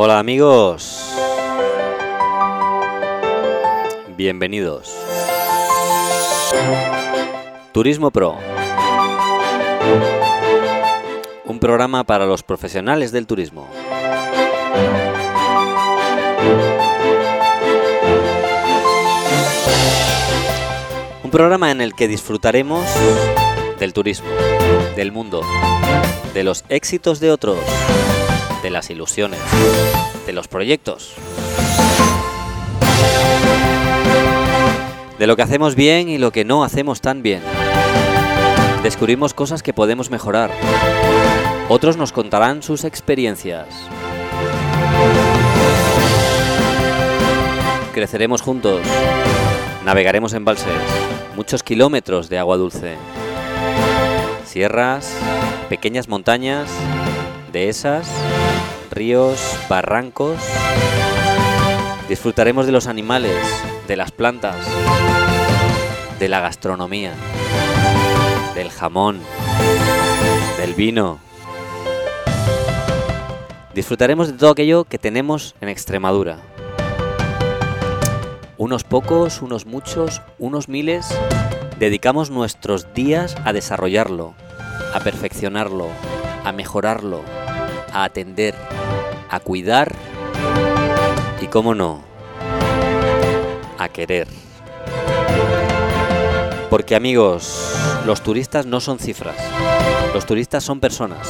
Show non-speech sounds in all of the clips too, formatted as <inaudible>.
Hola amigos. Bienvenidos. Turismo Pro. Un programa para los profesionales del turismo. Un programa en el que disfrutaremos del turismo, del mundo, de los éxitos de otros, las ilusiones, de los proyectos. De lo que hacemos bien y lo que no hacemos tan bien. Descubrimos cosas que podemos mejorar. Otros nos contarán sus experiencias. Creceremos juntos. Navegaremos en balses. Muchos kilómetros de agua dulce. Sierras, pequeñas montañas, dehesas, ríos, barrancos. Disfrutaremos de los animales, de las plantas, de la gastronomía, del jamón, del vino. Disfrutaremos de todo aquello que tenemos en Extremadura. Unos pocos, unos muchos, unos miles, dedicamos nuestros días a desarrollarlo, a perfeccionarlo, a mejorarlo, a atender, a cuidar y, cómo no, a querer. Porque amigos, los turistas no son cifras, los turistas son personas.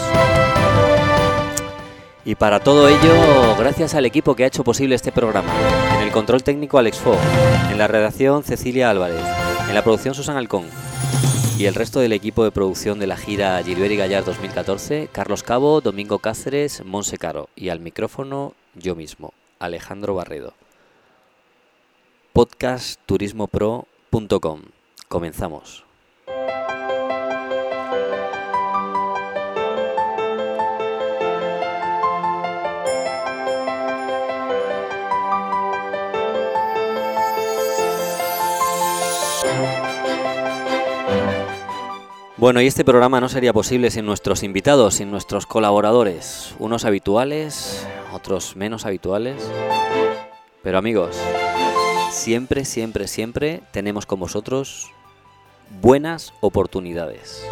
Y para todo ello, gracias al equipo que ha hecho posible este programa. En el control técnico Alex Fo, en la redacción Cecilia Álvarez, en la producción Susan Alcón y el resto del equipo de producción de la gira Gilbert y Gallar 2014, Carlos Cabo, Domingo Cáceres, Monse Caro y al micrófono yo mismo, Alejandro Barredo. podcastturismopro.com. Comenzamos. Bueno, y este programa no sería posible sin nuestros invitados, sin nuestros colaboradores, unos habituales, otros menos habituales. Pero amigos, siempre, siempre, siempre tenemos con vosotros buenas oportunidades.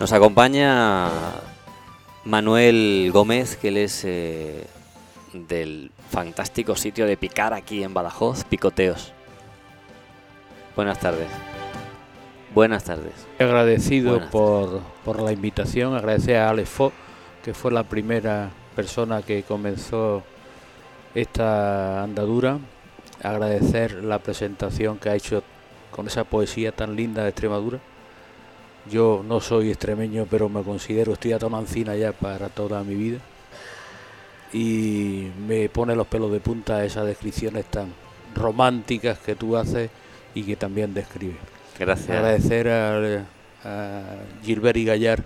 Nos acompaña Manuel Gómez, que él es eh, del fantástico sitio de picar aquí en Badajoz, Picoteos. Buenas tardes. Buenas tardes. Agradecido Buenas por, por la invitación, agradecer a Alex Fo, que fue la primera persona que comenzó esta andadura, agradecer la presentación que ha hecho con esa poesía tan linda de Extremadura. Yo no soy extremeño, pero me considero, estoy a Tonancina ya para toda mi vida. Y me pone los pelos de punta esas descripciones tan románticas que tú haces y que también describes. Gracias. Agradecer a, a Gilbert y Gallar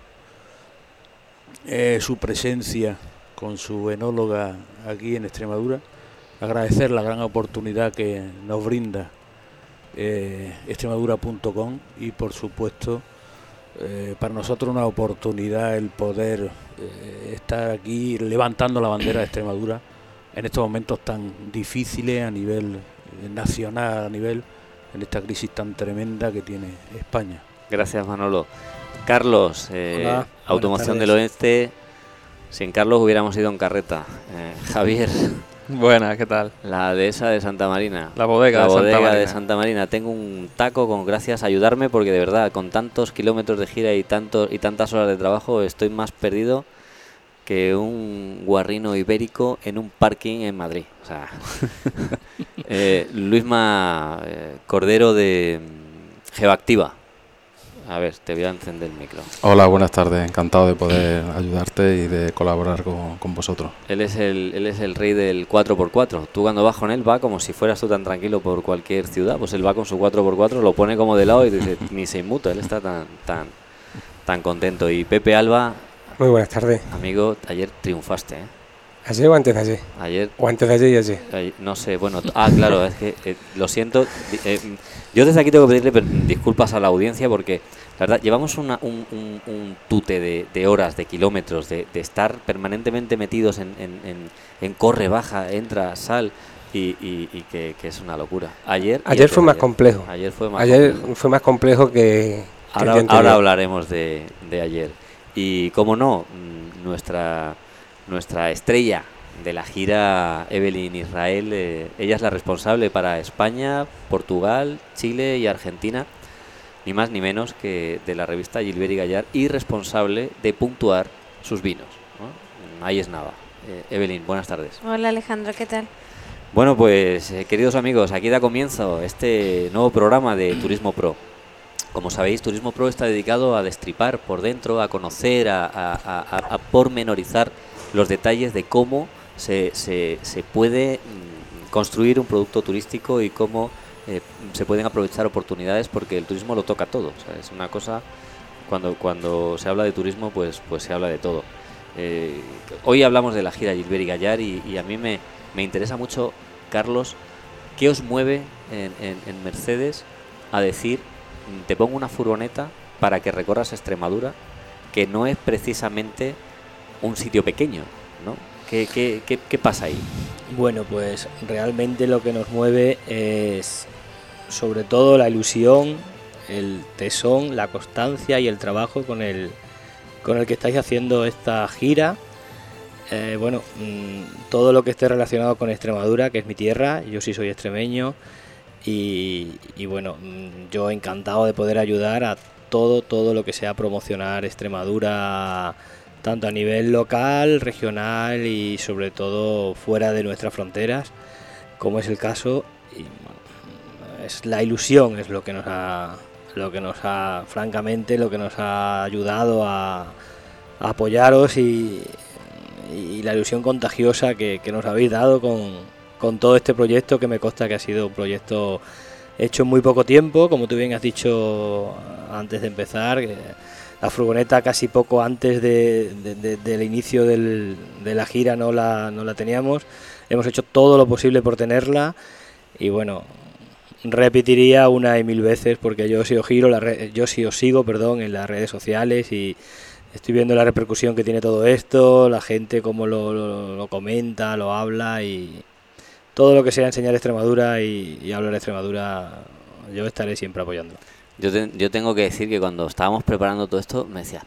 eh, su presencia con su enóloga aquí en Extremadura. Agradecer la gran oportunidad que nos brinda eh, extremadura.com y por supuesto eh, para nosotros una oportunidad el poder estar aquí levantando la bandera de Extremadura en estos momentos tan difíciles a nivel nacional, a nivel en esta crisis tan tremenda que tiene España. Gracias, Manolo. Carlos, eh, Hola, Automoción del Oeste. Sin Carlos hubiéramos ido en carreta. Eh, <laughs> Javier, Buenas, ¿qué tal? la dehesa de Santa Marina. La bodega La de Santa bodega Marina. de Santa Marina. Tengo un taco con gracias a ayudarme porque de verdad, con tantos kilómetros de gira y, tantos y tantas horas de trabajo, estoy más perdido que un guarrino ibérico en un parking en Madrid. O sea, <laughs> eh, Luisma eh, Cordero de mm, Geoactiva. A ver, te voy a encender el micro. Hola, buenas tardes. Encantado de poder ayudarte y de colaborar con, con vosotros. Él es, el, él es el rey del 4x4. Tú cuando vas con él va como si fueras tú tan tranquilo por cualquier ciudad. Pues él va con su 4x4, lo pone como de lado y dice, <laughs> ni se inmuta. Él está tan, tan, tan contento. Y Pepe Alba, Muy buenas tardes. amigo, ayer triunfaste. ¿eh? ¿Ayer o antes de ayer? Ayer. O antes de ayer y ayer. Ay, No sé, bueno, ah, claro, es que eh, lo siento. eh, yo desde aquí tengo que pedirle disculpas a la audiencia porque, la verdad, llevamos una- un, un- un tute de, de horas, de kilómetros, de, de estar permanentemente metidos en, en- en- en corre, baja, entra, sal, y, y- y que, que es una locura. Ayer. Ayer fue más ayer. complejo. Ayer fue más Ayer complejo. fue más complejo que, que el Ahora, día anterior. ahora hablaremos de, de ayer. Y como no, mm, nuestra, nuestra estrella de la gira Evelyn Israel, eh, ella es la responsable para España, Portugal, Chile y Argentina, ni más ni menos que de la revista Gilbert y Gallar y responsable de puntuar sus vinos. ¿no? Ahí es nada. Eh, Evelyn, buenas tardes. Hola Alejandro, ¿qué tal? Bueno, pues eh, queridos amigos, aquí da comienzo este nuevo programa de Turismo Pro. Como sabéis, Turismo Pro está dedicado a destripar por dentro, a conocer, a, pormenorizar los detalles de cómo se, puede mm, construir un producto turístico y cómo eh, se pueden aprovechar oportunidades porque el turismo lo toca todo. es una cosa, cuando, cuando se habla de turismo, pues, pues se habla de todo. Eh, hoy hablamos de la gira Gilbert y Gallar y, a mí me, me interesa mucho, Carlos, ¿qué os mueve en, Mercedes a decir, "Mm, te pongo una furgoneta para que recorras Extremadura, que no es precisamente un sitio pequeño, ¿no? ¿Qué, qué, qué, qué pasa ahí? Bueno, pues realmente lo que nos mueve es sobre todo la ilusión, el tesón, la constancia y el trabajo con el, con el que estáis haciendo esta gira. Eh, bueno, mm, todo lo que esté relacionado con Extremadura, que es mi tierra, yo sí soy extremeño y, bueno, mm, yo encantado de poder ayudar a todo, todo lo que sea promocionar Extremadura tanto a nivel local, regional y sobre todo fuera de nuestras fronteras, como es el caso. Es la ilusión es lo que nos ha, lo que nos ha, francamente, lo que nos ha ayudado a, apoyaros y, y la ilusión contagiosa que, que nos habéis dado con, con todo este proyecto que me consta que ha sido un proyecto hecho en muy poco tiempo, como tú bien has dicho antes de empezar. la furgoneta casi poco antes de- de- de- del inicio de la gira no la, no la teníamos. Hemos hecho todo lo posible por tenerla y bueno, repetiría una y mil veces porque yo sí os giro, yo sí sigo, perdón, en las redes sociales y estoy viendo la repercusión que tiene todo esto, la gente cómo lo, lo- lo comenta, lo habla y todo lo que sea enseñar Extremadura y, y hablar de Extremadura, yo estaré siempre apoyando. Yo, te- yo tengo que decir que cuando estábamos preparando todo esto, me decía,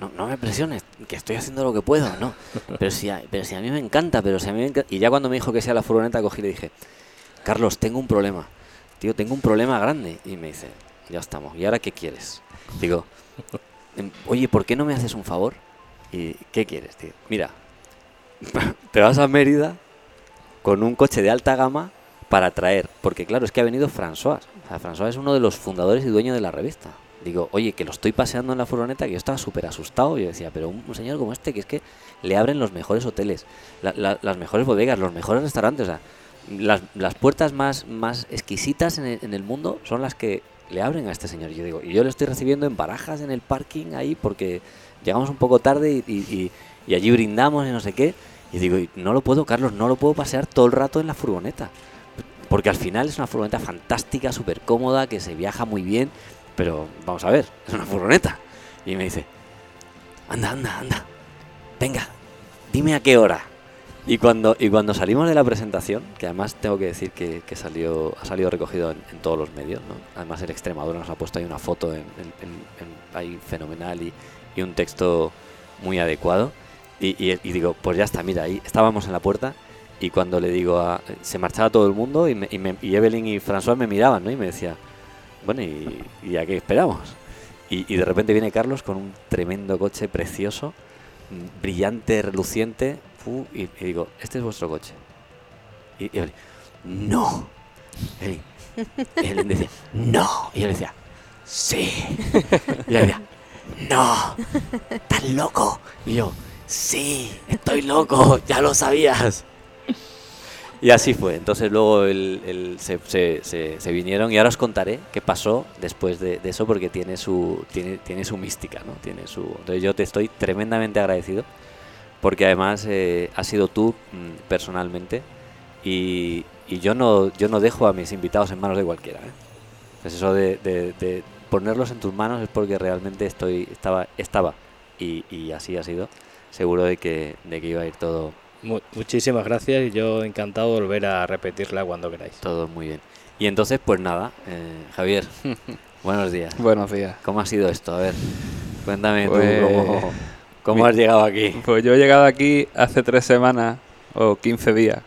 no, no me presiones, que estoy haciendo lo que puedo, no. <laughs> Pero si, a, pero si a mí me encanta, pero si a mí me encanta. Y ya cuando me dijo que sea la furgoneta, cogí y le dije, Carlos, tengo un problema. Tío, tengo un problema grande. Y me dice, ya estamos. ¿Y ahora qué quieres? Digo, "Em, oye, ¿por qué no me haces un favor? ¿Y qué quieres, tío? Mira, <laughs> te vas a Mérida con un coche de alta gama para traer, porque claro, es que ha venido François. O sea, François es uno de los fundadores y dueños de la revista. Digo, oye, que lo estoy paseando en la furgoneta, que yo estaba súper asustado. Yo decía, pero un, señor como este, que es que le abren los mejores hoteles, la- la- las mejores bodegas, los mejores restaurantes. O sea, las, las puertas más, más exquisitas en el, mundo son las que le abren a este señor. Yo digo, y yo le estoy recibiendo en barajas en el parking ahí porque llegamos un poco tarde y- y- y allí brindamos y no sé qué. Y digo, no lo puedo, Carlos, no lo puedo pasear todo el rato en la furgoneta. Porque al final es una furgoneta fantástica, súper cómoda, que se viaja muy bien. Pero vamos a ver, <laughs> es una furgoneta. Y me dice, anda, anda, anda. Venga, dime a qué hora. Y cuando, y cuando salimos de la presentación, que además tengo que decir que, salió, ha salido recogido en, todos los medios, ¿no? además el Extremadura nos ha puesto ahí una foto en- ahí fenomenal y, y un texto muy adecuado. Y, digo, pues ya está, mira, ahí estábamos en la puerta y cuando le digo, a, se marchaba todo el mundo y, me- y, me- y Evelyn y François me miraban ¿no? y me decía, bueno, ¿y, a qué esperamos? Y, de repente viene Carlos con un tremendo coche precioso, mm, brillante, reluciente, y, digo, este es vuestro coche. Y, Evelyn, no. Evelyn, Evelyn decía, no. Y yo le decía, sí. Y ella decía, no, estás loco. Y yo, sí, estoy loco, <laughs> ya lo sabías. Y así fue. Entonces luego el- el- se, vinieron y ahora os contaré qué pasó después de, eso porque tiene su, tiene, tiene su mística, ¿no? Tiene su, entonces yo te estoy tremendamente agradecido porque además eh, has sido tú mm, personalmente y, y yo no yo no dejo a mis invitados en manos de cualquiera. ¿eh? Pues eso de, de- de ponerlos en tus manos es porque realmente estoy estaba estaba y, y así ha sido. Seguro de que, de que iba a ir todo Mu- muchísimas gracias y yo encantado de volver a repetirla cuando queráis. todo muy bien. Y entonces, pues nada, eh, Javier, <laughs> buenos días. Buenos días. ¿Cómo ha sido esto? A ver, cuéntame Pues, tú cómo, cómo mi- has llegado aquí. Pues yo he llegado aquí hace tres semanas o 15 días.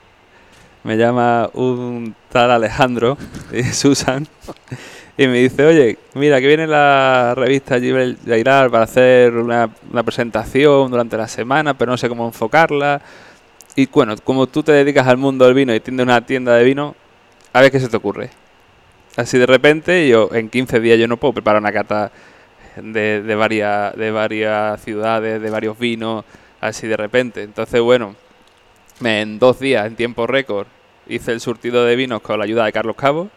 Me llama un tal Alejandro y Susan <laughs> y me dice, oye, mira, que viene la revista Jairal para hacer una, una presentación durante la semana, pero no sé cómo enfocarla. Y bueno, como tú te dedicas al mundo del vino y tienes una tienda de vino, a ver qué se te ocurre. Así de repente, yo en 15 días yo no puedo preparar una cata de, de, varias, de varias ciudades, de varios vinos, así de repente. Entonces, bueno, en dos días, en tiempo récord, hice el surtido de vinos con la ayuda de Carlos Cabo,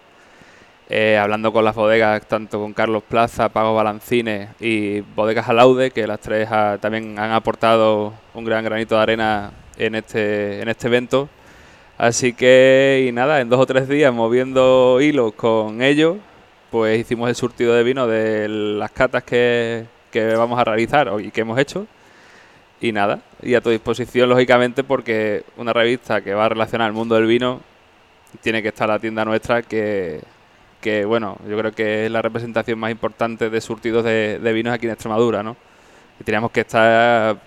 eh, hablando con las bodegas, tanto con Carlos Plaza, Pago Balancines y Bodegas Alaude, que las tres ah, también han aportado un gran granito de arena en este, en este evento. Así que, y nada, en dos o tres días moviendo hilos con ellos, pues hicimos el surtido de vino de las catas que, que vamos a realizar y que hemos hecho. Y nada, y a tu disposición, lógicamente, porque una revista que va a relacionar el mundo del vino tiene que estar la tienda nuestra, que, que bueno, yo creo que es la representación más importante de surtidos de, de vinos aquí en Extremadura, ¿no? Y teníamos que estar,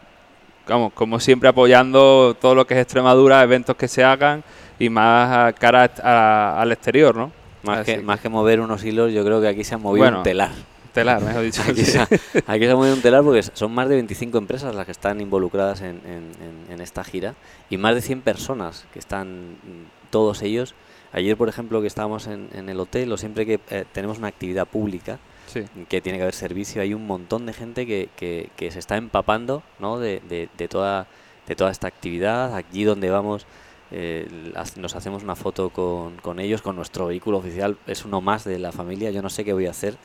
vamos, como siempre apoyando todo lo que es Extremadura, eventos que se hagan y más a cara a- al exterior, ¿no? Más que, que- más que mover unos hilos, yo creo que aquí se ha movido Bueno, un telar. Telar, mejor <laughs> dicho. Aquí se, ha, aquí se ha movido un telar porque son más de 25 empresas las que están involucradas en, en- en- en esta gira y más de 100 personas que están, mm, todos ellos. Ayer, por ejemplo, que estábamos en, en el hotel o siempre que eh, tenemos una actividad pública, Sí. que tiene que haber servicio, hay un montón de gente que, que- que se está empapando ¿no? de, de- de toda, de toda esta actividad. Allí donde vamos eh, nos hacemos una foto con, con ellos, con nuestro vehículo oficial, es uno más de la familia, yo no sé qué voy a hacer.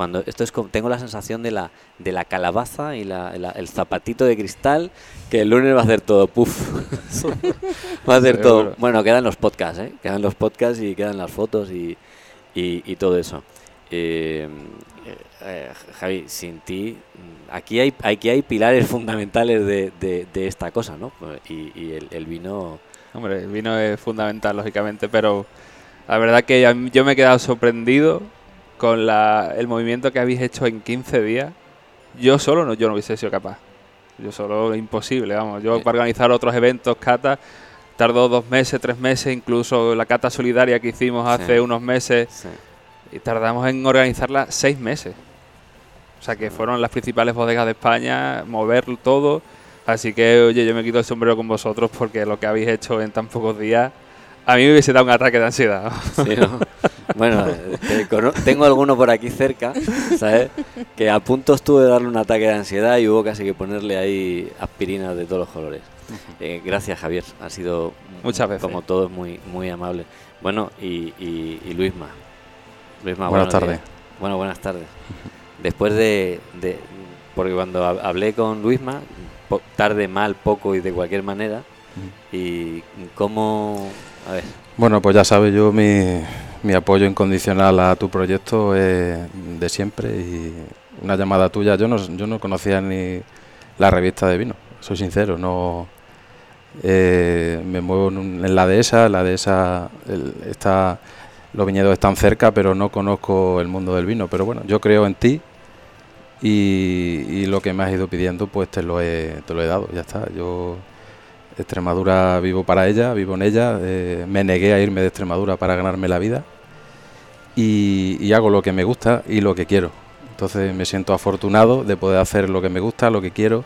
Cuando esto es tengo la sensación de la, de la calabaza y la- la- el zapatito de cristal que el lunes va a hacer todo, puff. <laughs> va a hacer todo. Bueno, quedan los podcasts, ¿eh? Quedan los podcasts y quedan las fotos y, y, y todo eso. Eh, eh, Javi, sin ti, mm, aquí hay, aquí hay pilares fundamentales de, de- de esta cosa, ¿no? Y, y el, el vino, Hombre, el vino es fundamental, lógicamente, pero la verdad que yo me he quedado sorprendido con la, el movimiento que habéis hecho en 15 días. Yo solo no, yo no hubiese sido capaz. Yo solo imposible, vamos. Yo para organizar otros eventos, cata, tardó dos meses, tres meses, incluso la cata solidaria que hicimos Sí. hace unos meses, sí. y tardamos en organizarla seis meses. O sea que fueron las principales bodegas de España, mover todo. Así que, oye, yo me quito el sombrero con vosotros porque lo que habéis hecho en tan pocos días, a mí me hubiese dado un ataque de ansiedad. Sí, ¿no? Bueno, tengo alguno por aquí cerca, ¿sabes? Que a punto estuve de darle un ataque de ansiedad y hubo casi que ponerle ahí aspirinas de todos los colores. Eh, gracias, Javier. Ha sido, Muchas veces. como todo, muy, muy amable. Bueno, y, y, y Luisma. Luisma, buenos Buenas días. tardes. Bueno, buenas tardes. Después de, de- Porque cuando hab- hablé con Luisma, tarde, mal, poco y de cualquier manera. ¿Y cómo.? A ver. Bueno, pues ya sabes, yo mi, apoyo incondicional a tu proyecto es de siempre y una llamada tuya, yo no, yo no conocía ni la revista de vino, soy sincero, no eh, me muevo en, un- en la dehesa, la dehesa el- está, los viñedos están cerca, pero no conozco el mundo del vino, pero bueno, yo creo en ti y, y lo que me has ido pidiendo pues te lo he, te lo he dado, ya está, yo Extremadura vivo para ella, vivo en ella. eh, me negué a irme de Extremadura para ganarme la vida y, hago lo que me gusta y lo que quiero. Entonces me siento afortunado de poder hacer lo que me gusta, lo que quiero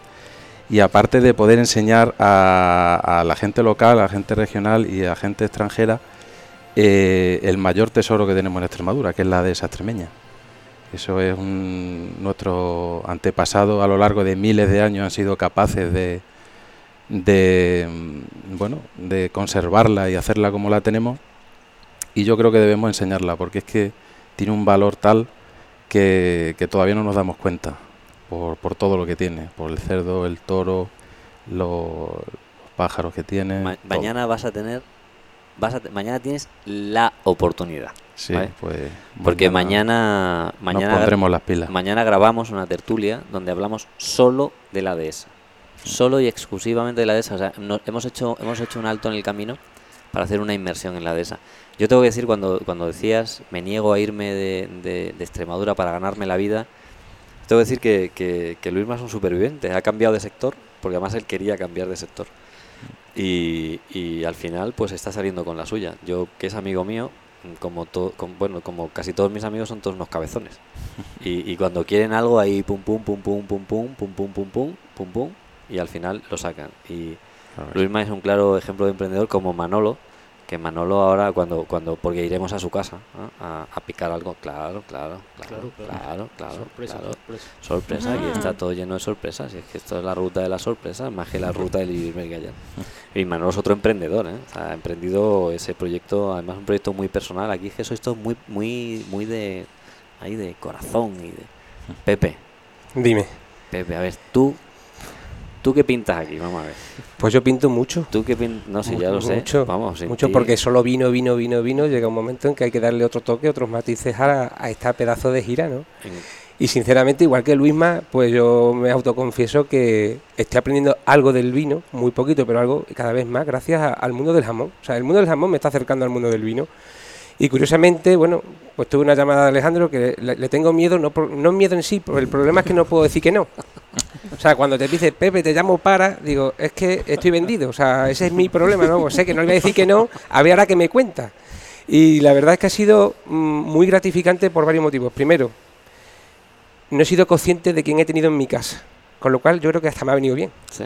y aparte de poder enseñar a, la gente local, a la gente regional y a gente extranjera eh, el mayor tesoro que tenemos en Extremadura, que es la dehesa extremeña. Eso es un, nuestro antepasado a lo largo de miles de años han sido capaces de, de mm, bueno de conservarla y hacerla como la tenemos y yo creo que debemos enseñarla porque es que tiene un valor tal que, que todavía no nos damos cuenta por, por todo lo que tiene por el cerdo el toro los, los pájaros que tiene. Ma- todo. mañana vas a tener, vas a te- mañana tienes la oportunidad. Sí, ¿vale? pues. Porque mañana, mañana, pondremos las pilas. mañana grabamos una tertulia donde hablamos solo de la dehesa. Solo y exclusivamente de la dehesa. O sea, no- hemos, hecho, hemos hecho un alto en el camino para hacer una inmersión en la dehesa. Yo tengo que decir, cuando, cuando decías, me niego a irme de, de- de Extremadura para ganarme la vida, tengo que decir que, que, que Luisma es un superviviente. Ha cambiado de sector, porque además él quería cambiar de sector. Y, y al final, pues está saliendo con la suya. Yo, que es amigo mío, como, to- com- bueno, como casi todos mis amigos, son todos unos cabezones. Y, y cuando quieren algo, ahí pum pum pum pum pum pum pum pum pum pum pum pum y al final lo sacan. Y. Luisma es un claro ejemplo de emprendedor como Manolo, que Manolo ahora cuando cuando porque iremos a su casa ¿no? a, a picar algo, claro, claro, claro, claro, claro, sorpresa, claro. sorpresa. Sorpresa, aquí está todo lleno de sorpresas. Y es que esto es la ruta de las sorpresas, más que la ruta del Ibermer Gallar. Y Manolo es otro emprendedor, ¿eh? O sea, ha emprendido ese proyecto, además un proyecto muy personal. Aquí es que sois todos muy, muy, muy de, ahí de corazón y de... Pepe, Dime. Pepe, a ver, tú, ¿tú qué pintas aquí? Vamos a ver. Pues yo pinto mucho. ¿Tú qué pintas? No sé, ya lo sé. Mucho, Vamos, mucho ti- porque solo vino, vino, vino, vino. Llega un momento en que hay que darle otro toque, otros matices a, a esta pedazo de gira, ¿no? Y sinceramente, igual que Luisma, pues yo me autoconfieso que estoy aprendiendo algo del vino, muy poquito, pero algo cada vez más, gracias a- al mundo del jamón. O sea, el mundo del jamón me está acercando al mundo del vino. Y curiosamente, bueno, pues tuve una llamada de Alejandro que le, le tengo miedo, no, por- no miedo en sí, pero el problema es que no puedo decir que no. O sea, cuando te dice Pepe, te llamo para, digo, es que estoy vendido. O sea, ese es mi problema, ¿no? Pues sé que no le voy a decir que no, a ver ahora que me cuenta. Y la verdad es que ha sido mm, muy gratificante por varios motivos. Primero, no he sido consciente de quién he tenido en mi casa, con lo cual yo creo que hasta me ha venido bien. sí.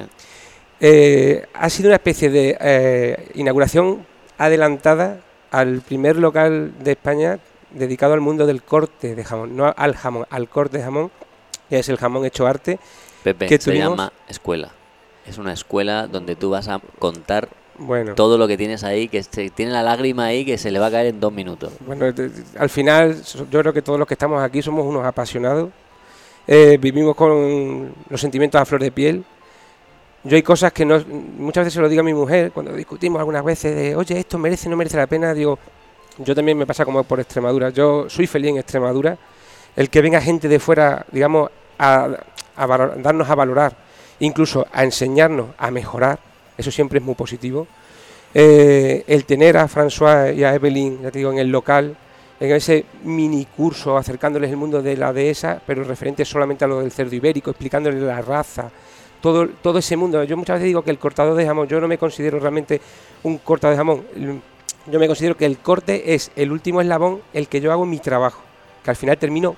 Eh, ha sido una especie de eh, inauguración adelantada al primer local de España dedicado al mundo del corte de jamón, no al jamón, al corte de jamón, que es el jamón hecho arte. Pepe, ¿Qué se llama escuela. Es una escuela donde tú vas a contar Bueno, todo lo que tienes ahí, que se, tiene la lágrima ahí que se le va a caer en dos minutos. bueno, al final yo creo que todos los que estamos aquí somos unos apasionados, eh, vivimos con los sentimientos a flor de piel. Yo hay cosas que no, muchas veces se lo digo a mi mujer cuando discutimos algunas veces de, oye, esto merece, no merece la pena. Digo, yo también me pasa como por Extremadura. Yo soy feliz en Extremadura. El que venga gente de fuera, digamos, a, valor- darnos a valorar, incluso a enseñarnos a mejorar, eso siempre es muy positivo. Eh, el tener a François y a Evelyn, ya te digo, en el local, en ese mini curso acercándoles el mundo de la dehesa, pero referente solamente a lo del cerdo ibérico, explicándoles la raza, todo, todo ese mundo. Yo muchas veces digo que el cortador de jamón, yo no me considero realmente un cortador de jamón, yo me considero que el corte es el último eslabón, el que yo hago en mi trabajo, que al final termino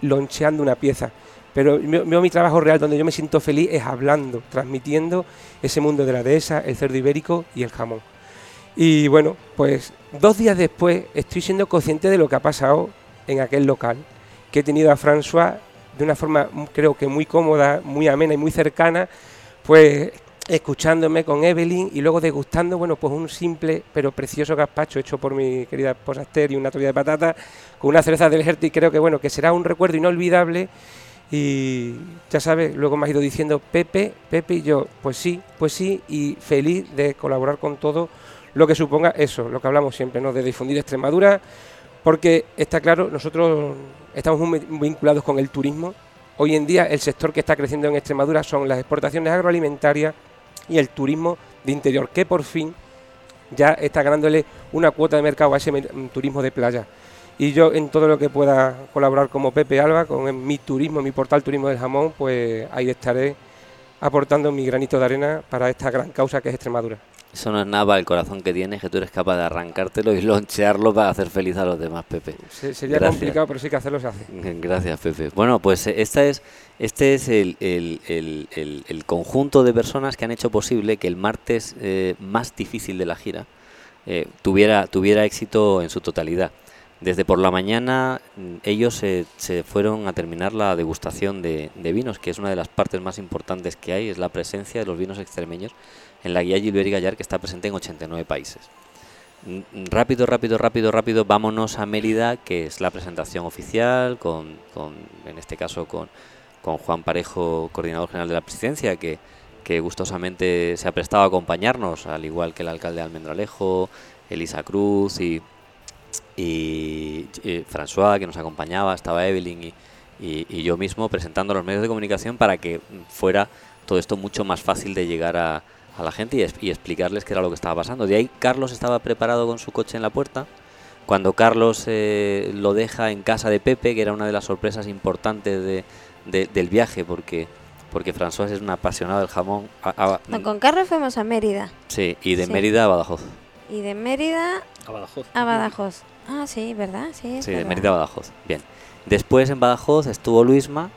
loncheando una pieza. Pero veo mi trabajo real donde yo me siento feliz es hablando, transmitiendo ese mundo de la dehesa, el cerdo ibérico y el jamón. Y bueno, pues dos días después estoy siendo consciente de lo que ha pasado en aquel local, que he tenido a François de una forma mm, creo que muy cómoda, muy amena y muy cercana, pues escuchándome con Evelyn y luego degustando, bueno, pues un simple pero precioso gazpacho hecho por mi querida esposa Esther y una tortilla de patata con una cereza del Herty, creo que bueno, que será un recuerdo inolvidable y ya sabes, luego me has ido diciendo Pepe, Pepe y yo, pues sí, pues sí, y feliz de colaborar con todo lo que suponga eso, lo que hablamos siempre, ¿no? De difundir Extremadura, porque está claro, nosotros estamos muy vinculados con el turismo. Hoy en día el sector que está creciendo en Extremadura son las exportaciones agroalimentarias y el turismo de interior, que por fin ya está ganándole una cuota de mercado a ese mer- turismo de playa. Y yo en todo lo que pueda colaborar como Pepe Alba, con mi turismo, mi portal Turismo del Jamón, pues ahí estaré aportando mi granito de arena para esta gran causa que es Extremadura. Eso no es nada para el corazón que tienes, que tú eres capaz de arrancártelo y lonchearlo para hacer feliz a los demás, Pepe. Se- sería Gracias. complicado, pero sí que hacerlo se hace. Gracias, Pepe. Bueno, pues eh, esta es, este es el, el- el- el- el conjunto de personas que han hecho posible que el martes eh, más difícil de la gira eh, tuviera, tuviera éxito en su totalidad. Desde por la mañana mm, ellos se, se fueron a terminar la degustación de, de vinos, que es una de las partes más importantes que hay, es la presencia de los vinos extremeños en la guía Gilbert y Gallar, que está presente en 89 países. Mm, Rápido, rápido, rápido, rápido, vámonos a Mérida, que es la presentación oficial, con, con en este caso con, con Juan Parejo, coordinador general de la presidencia, que, que gustosamente se ha prestado a acompañarnos, al igual que el alcalde de Almendralejo, Elisa Cruz y, y, François, que nos acompañaba, estaba Evelyn y, y- yo mismo presentando los medios de comunicación para que fuera todo esto mucho más fácil de llegar a, a la gente y, es- y explicarles qué era lo que estaba pasando. De ahí Carlos estaba preparado con su coche en la puerta. Cuando Carlos eh, lo deja en casa de Pepe, que era una de las sorpresas importantes de- de- del viaje, porque porque François es un apasionado del jamón. a- a- No, con Carlos fuimos a Mérida. sí, y de Sí. Mérida a Badajoz. Y de Mérida A Badajoz. a Badajoz. Ah, sí, ¿verdad? Sí, Sí, de. Mérida a Badajoz. Bien. Después en Badajoz estuvo Luisma,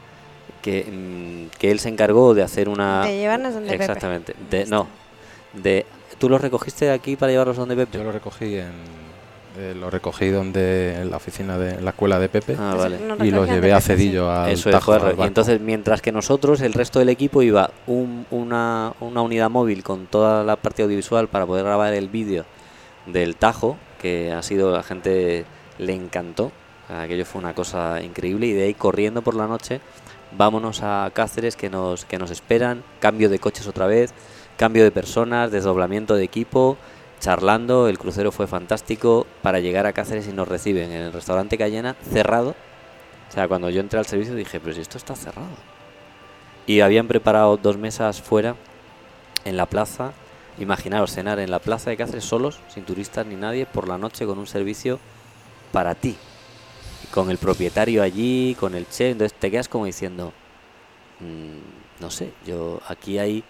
que, mm, que él se encargó de hacer una... De llevarnos donde Pepe. Exactamente. De, Ahí no, de, ¿tú los recogiste aquí para llevarlos donde Pepe? Yo lo recogí en eh, lo recogí donde en la oficina de en la escuela de Pepe Ah, vale. y los recogían llevé de a Pepe. Cedillo al Eso es, Tajo, al Y entonces, mientras que nosotros, el resto del equipo iba un- una, una unidad móvil con toda la parte audiovisual para poder grabar el vídeo del Tajo, que ha sido, la gente le encantó. Aquello fue una cosa increíble. Y de ahí corriendo por la noche, vámonos a Cáceres que nos, que nos esperan. Cambio de coches otra vez, cambio de personas, desdoblamiento de equipo. Charlando, el crucero fue fantástico para llegar a Cáceres y nos reciben en el restaurante Cayena cerrado o sea, cuando yo entré al servicio dije, pero si esto está cerrado. Y habían preparado dos mesas fuera, en la plaza. Imaginaros cenar en la plaza de Cáceres solos, sin turistas ni nadie, por la noche con un servicio para ti. Con el propietario allí, con el chef. Entonces te quedas como diciendo, "Mm, no sé, yo aquí hay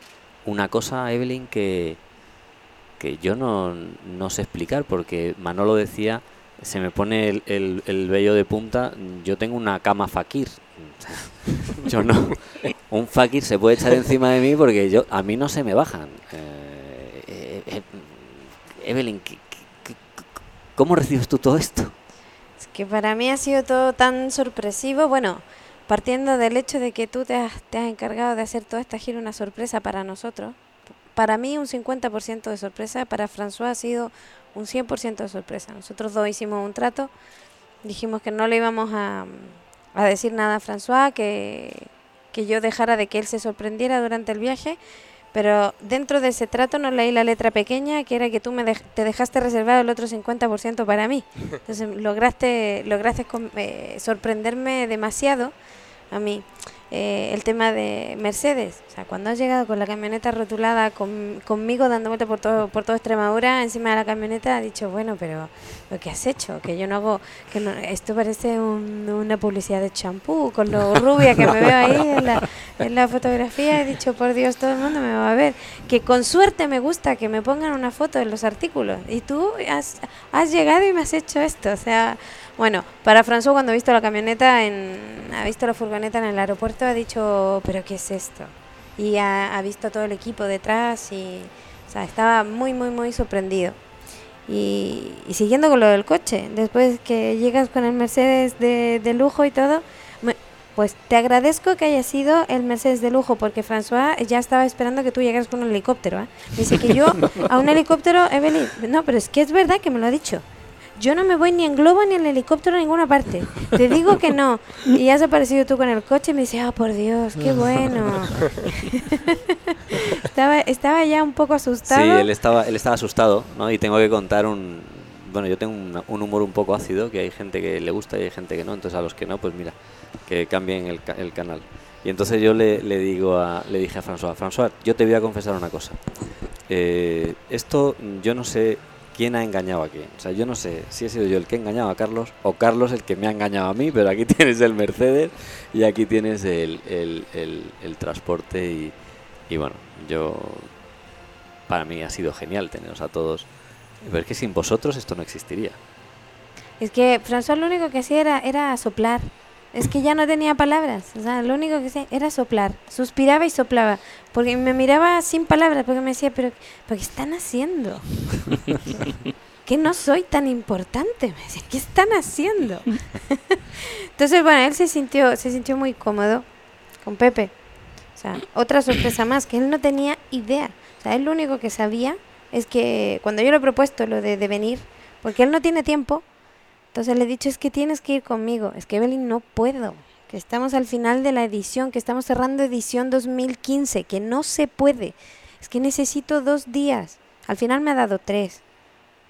una cosa, Evelyn, que, que yo no, no sé explicar, porque Manolo decía se me pone el, el, el vello de punta, yo tengo una cama fakir. <laughs> Yo no. Un fakir se puede echar encima de mí porque yo a mí no se me bajan. Eh, eh, eh, Evelyn, ¿qué- qué- qué- ¿cómo recibes tú todo esto? Que para mí ha sido todo tan sorpresivo. Bueno, partiendo del hecho de que tú te has, te has encargado de hacer toda esta gira una sorpresa para nosotros. Para mí un 50% de sorpresa, para François ha sido un 100% de sorpresa. Nosotros dos hicimos un trato, dijimos que no le íbamos a, a decir nada a François, que, que yo dejara de que él se sorprendiera durante el viaje, pero dentro de ese trato no leí la letra pequeña, que era que tú me dej- te dejaste reservado el otro 50% para mí. Entonces lograste, lograste eh, sorprenderme demasiado a mí. Eh, el tema de Mercedes, o sea, cuando has llegado con la camioneta rotulada con- conmigo dando vuelta por todo, por toda Extremadura encima de la camioneta, ha dicho, bueno, pero lo que has hecho, que yo no hago, que no- esto parece un- una publicidad de champú, con lo rubia que me veo ahí en la, en la fotografía, he dicho, por Dios, todo el mundo me va a ver, que con suerte me gusta que me pongan una foto en los artículos, y tú has, has llegado y me has hecho esto, o sea, bueno, para François cuando ha visto la camioneta, en, ha visto la furgoneta en el aeropuerto, ha dicho, pero ¿qué es esto? Y ha, ha visto todo el equipo detrás y, o sea, estaba muy, muy, muy sorprendido. Y, y siguiendo con lo del coche, después que llegas con el Mercedes de, de lujo y todo, me- pues te agradezco que haya sido el Mercedes de lujo, porque François ya estaba esperando que tú llegaras con un helicóptero. ¿eh? Dice que yo a un <laughs> helicóptero, Evelyn, no, pero es que es verdad que me lo ha dicho. Yo no me voy ni en globo ni en helicóptero a ninguna parte. Te digo que no. Y has aparecido tú con el coche y me dice, ah, por Dios, qué bueno. <laughs> estaba, estaba ya un poco asustado. Sí, él estaba, él estaba asustado, ¿no? Y tengo que contar un... Bueno, yo tengo un humor un poco ácido, que hay gente que le gusta y hay gente que no. Entonces a los que no, pues mira, que cambien el, el canal. Y entonces yo le, le digo a, le dije a François, François, yo te voy a confesar una cosa. Eh, esto yo no sé quién ha engañado a quién. O sea, yo no sé si he sido yo el que he engañado a Carlos o Carlos el que me ha engañado a mí, pero aquí <laughs> tienes el Mercedes y aquí tienes el, el- el- el transporte y, y bueno, yo para mí ha sido genial teneros a todos. Pero es que sin vosotros esto no existiría. Es que François lo único que hacía era, era soplar. Es que ya no tenía palabras. O sea, lo único que hacía era soplar. Suspiraba y soplaba. Porque me miraba sin palabras, porque me decía, pero, ¿pero qué están haciendo? <laughs> que no soy tan importante. Me decía, ¿qué están haciendo? <laughs> Entonces, bueno, él se sintió, se sintió muy cómodo con Pepe. O sea, otra sorpresa más, que él no tenía idea. O sea, él lo único que sabía es que cuando yo le he propuesto lo de, de venir, porque él no tiene tiempo, entonces le he dicho, es que tienes que ir conmigo. Es que Evelyn no puedo. Que estamos al final de la edición, que estamos cerrando edición 2015, que no se puede. Es que necesito dos días. Al final me ha dado tres.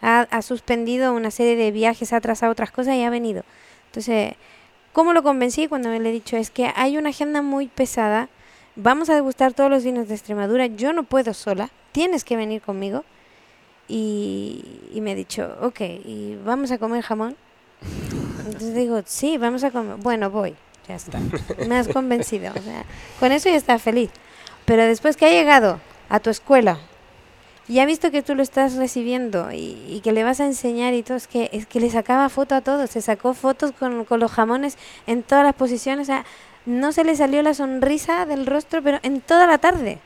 Ha, ha suspendido una serie de viajes, ha atrasado otras cosas y ha venido. Entonces, ¿cómo lo convencí cuando me le he dicho? Es que hay una agenda muy pesada. Vamos a degustar todos los vinos de Extremadura. Yo no puedo sola. Tienes que venir conmigo. Y, y me ha dicho, ok, ¿y vamos a comer jamón? Entonces digo, sí, vamos a comer. Bueno, voy. Ya está. Me has convencido. O sea, con eso ya está feliz. Pero después que ha llegado a tu escuela y ha visto que tú lo estás recibiendo y, y que le vas a enseñar y todo, es que, es que le sacaba foto a todos. Se sacó fotos con, con los jamones en todas las posiciones. O sea, no se le salió la sonrisa del rostro, pero en toda la tarde.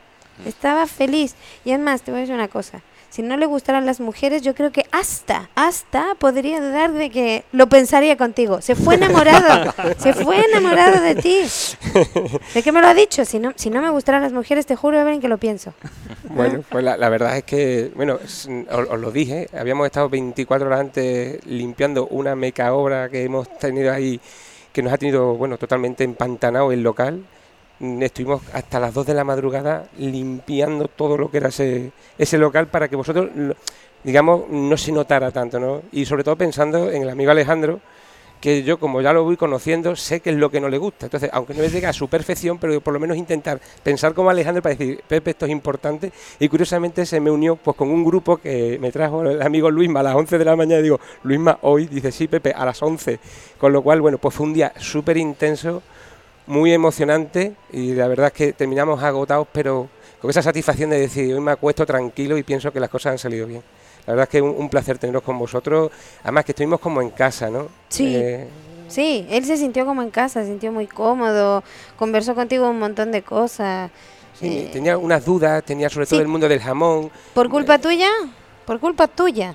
Estaba feliz. Y es más, te voy a decir una cosa. Si no le gustaran las mujeres, yo creo que hasta, hasta podría dudar de que lo pensaría contigo. Se fue enamorado, se fue enamorado de ti. ¿De qué me lo ha dicho? Si no, si no me gustaran las mujeres, te juro, Evelyn, que lo pienso. Bueno, pues la, verdad es que, bueno, os lo dije, habíamos estado 24 horas antes limpiando una meca obra que hemos tenido ahí, que nos ha tenido, bueno, totalmente empantanado el local. Mm, Estuvimos hasta las 2 de la madrugada limpiando todo lo que era ese, ese local para que vosotros, digamos, no se notara tanto, ¿no? Y sobre todo pensando en el amigo Alejandro, que yo como ya lo voy conociendo, sé que es lo que no le gusta. Entonces, aunque no llegue a su perfección, pero por lo menos intentar pensar como Alejandro para decir, Pepe, esto es importante. Y curiosamente se me unió pues con un grupo que me trajo el amigo Luisma a las 11 de la mañana y digo, Luisma, hoy, dice, sí, Pepe, a las 11. Con lo cual, bueno, pues fue un día súper intenso, muy emocionante y la verdad es que terminamos agotados, pero con esa satisfacción de decir, hoy me acuesto tranquilo y pienso que las cosas han salido bien. La verdad es que es un, un placer teneros con vosotros, además que estuvimos como en casa, ¿no? Sí. Eh, Sí, él se sintió como en casa, se sintió muy cómodo, conversó contigo un montón de cosas. sí, Eh, tenía unas dudas, tenía sobre todo sí. el mundo del jamón. Por culpa tuya, por culpa tuya,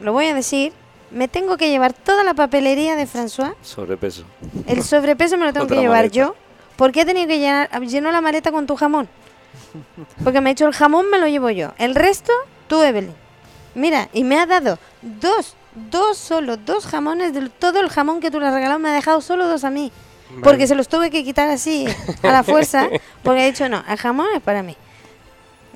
lo voy a decir, me tengo que llevar toda la papelería de François, Sobrepeso. el sobrepeso me lo tengo Otra que llevar maleta. yo, porque he tenido que llenar, llenó la maleta con tu jamón. Porque me ha dicho el jamón me lo llevo yo, el resto tú, Evelyn. Mira, y me ha dado dos, dos solo, dos jamones de todo el jamón que tú le has regalado, me ha dejado solo dos a mí. Porque se los tuve que quitar así, a la fuerza, <laughs> porque he dicho, no, el jamón es para mí.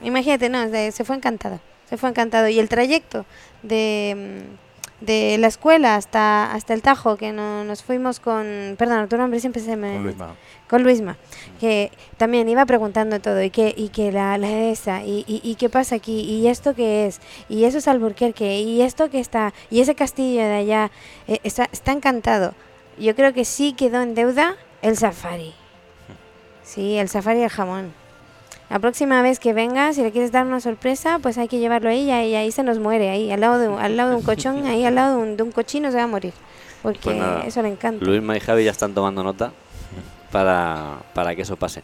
Imagínate, no, se fue encantado, se fue encantado. Y el trayecto de, mm, de la escuela hasta, hasta el Tajo, que no- nos fuimos con, perdón, tu nombre siempre se me... Con Luisma. Con Luisma, que también iba preguntando todo, y que, y que la, la esa, y, y, y qué pasa aquí, y esto qué es, y eso es Alburquerque, y esto que está, y ese castillo de allá, eh, está, está encantado. Yo creo que sí quedó en deuda el safari. Sí, el safari y el jamón. La próxima vez que vengas, si le quieres dar una sorpresa, pues hay que llevarlo ahí y ahí, se nos muere, ahí, al lado de, un- al lado de un cochón, ahí al lado de un, de un cochino se va a morir. Porque Pues nada, eso le encanta. Luisma y Javi ya están tomando nota para, para que eso pase.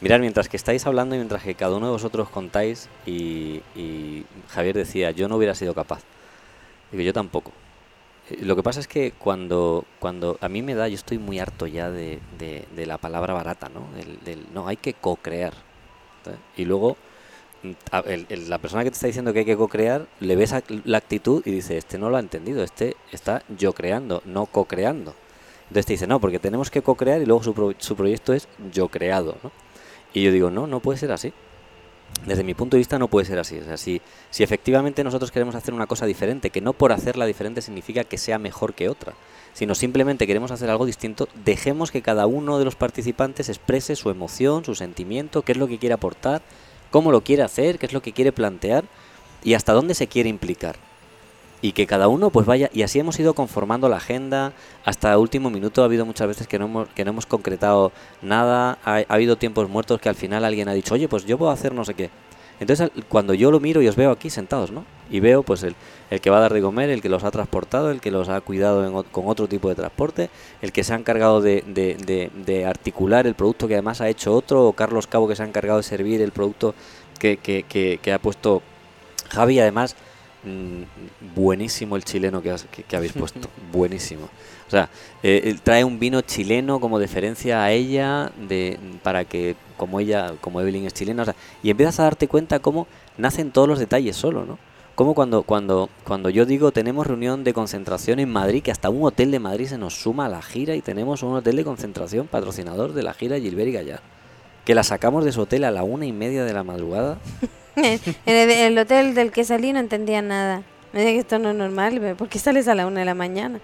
Mirad, mientras que estáis hablando y mientras que cada uno de vosotros contáis, y, y Javier decía, yo no hubiera sido capaz. Digo, yo tampoco. Eh, Lo que pasa es que cuando, cuando a mí me da, yo estoy muy harto ya de, de- de la palabra barata, ¿no? Del, del- no, hay que co-crear. Y luego, mm, el- la persona que te está diciendo que hay que co-crear, le ves la actitud y dice, este no lo ha entendido, este está yo creando, no co-creando. Entonces te dice, no, porque tenemos que co-crear y luego su, pro- su proyecto es yo creado, ¿no? Y yo digo, no, no puede ser así. Desde mi punto de vista no puede ser así. O sea, si, si efectivamente nosotros queremos hacer una cosa diferente, que no por hacerla diferente significa que sea mejor que otra, sino simplemente queremos hacer algo distinto, dejemos que cada uno de los participantes exprese su emoción, su sentimiento, qué es lo que quiere aportar, cómo lo quiere hacer, qué es lo que quiere plantear y hasta dónde se quiere implicar. Y que cada uno pues vaya, y así hemos ido conformando la agenda, hasta último minuto ha habido muchas veces que no hemos, que no hemos concretado nada, ha, ha habido tiempos muertos que al final alguien ha dicho, oye, pues yo puedo hacer no sé qué. Entonces cuando yo lo miro y os veo aquí sentados, ¿no? Y veo pues el, el que va a dar de comer, el que los ha transportado, el que los ha cuidado en con otro tipo de transporte, el que se ha encargado de, de- de- de articular el producto que además ha hecho otro, o Carlos Cabo que se ha encargado de servir el producto que, que- que- que ha puesto Javi, además, mm, buenísimo el chileno que, has- que- que habéis <laughs> puesto, buenísimo. O sea, eh, trae un vino chileno como deferencia a ella, de, para que, como ella, como Evelyn es chilena, o sea, y empiezas a darte cuenta cómo nacen todos los detalles solo, ¿no? cómo cuando, cuando, cuando yo digo tenemos reunión de concentración en Madrid, que hasta un hotel de Madrid se nos suma a la gira y tenemos un hotel de concentración patrocinador de la gira Gilbert y Gallar, que la sacamos de su hotel a la una y media de la madrugada. <laughs> en el, el hotel del que salí no entendía nada. Me decía que esto no es normal, ¿por qué sales a la una de la mañana?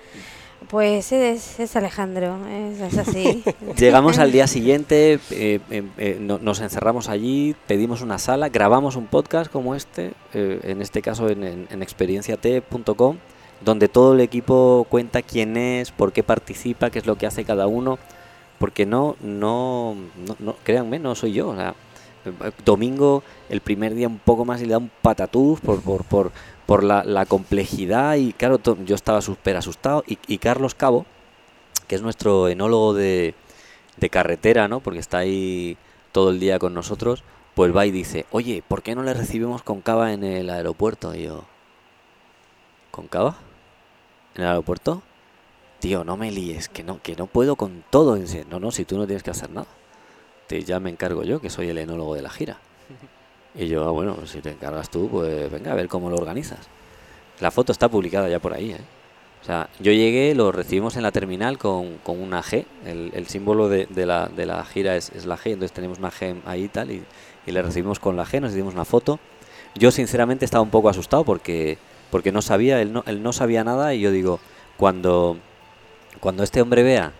Pues es, es Alejandro, es, es así. <laughs> Llegamos al día siguiente, eh, eh, eh, no- nos encerramos allí, pedimos una sala, grabamos un podcast como este, eh, en este caso en, en, en experienciat.com, donde todo el equipo cuenta quién es, por qué participa, qué es lo que hace cada uno, porque no, no, no, no- créanme, no soy yo. o sea, eh, domingo, el primer día un poco más y le da un patatús por, por, por, por la, complejidad y claro, yo estaba súper asustado y, Carlos Cabo, que es nuestro enólogo de, carretera, ¿no? Porque está ahí todo el día con nosotros, pues va y dice, oye, ¿por qué no le recibimos con cava en el aeropuerto? Y yo, ¿con cava? ¿En el aeropuerto? Tío, no me líes, que no, que no puedo con todo. Dice, no, no, si tú no tienes que hacer nada. Te, ya me encargo yo, que soy el enólogo de la gira. Y yo, ah, bueno, si te encargas tú, pues venga, a ver cómo lo organizas. La foto está publicada ya por ahí, ¿eh? O sea, yo llegué, lo recibimos en la terminal con, con una G. El, el símbolo de, de la, de la gira es, es la G, entonces tenemos una G ahí tal, y, y le recibimos con la G, nos hicimos una foto. Yo sinceramente estaba un poco asustado porque, porque no sabía, él no, él no sabía nada y yo digo, cuando, cuando este hombre vea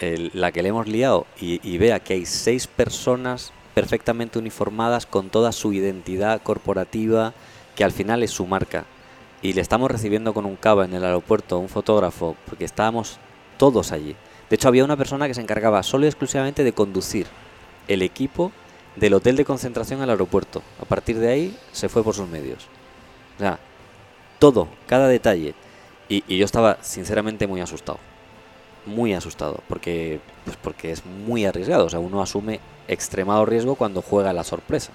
el- la que le hemos liado y, y vea que hay seis personas perfectamente uniformadas con toda su identidad corporativa, que al final es su marca, y le estamos recibiendo con un cava en el aeropuerto, un fotógrafo, porque estábamos todos allí. De hecho, había una persona que se encargaba solo y exclusivamente de conducir el equipo del hotel de concentración al aeropuerto. A partir de ahí se fue por sus medios. O sea, todo, cada detalle. Y, y yo estaba sinceramente muy asustado. Muy asustado, porque, pues porque es muy arriesgado. O sea, uno asume extremado riesgo cuando juega la sorpresa.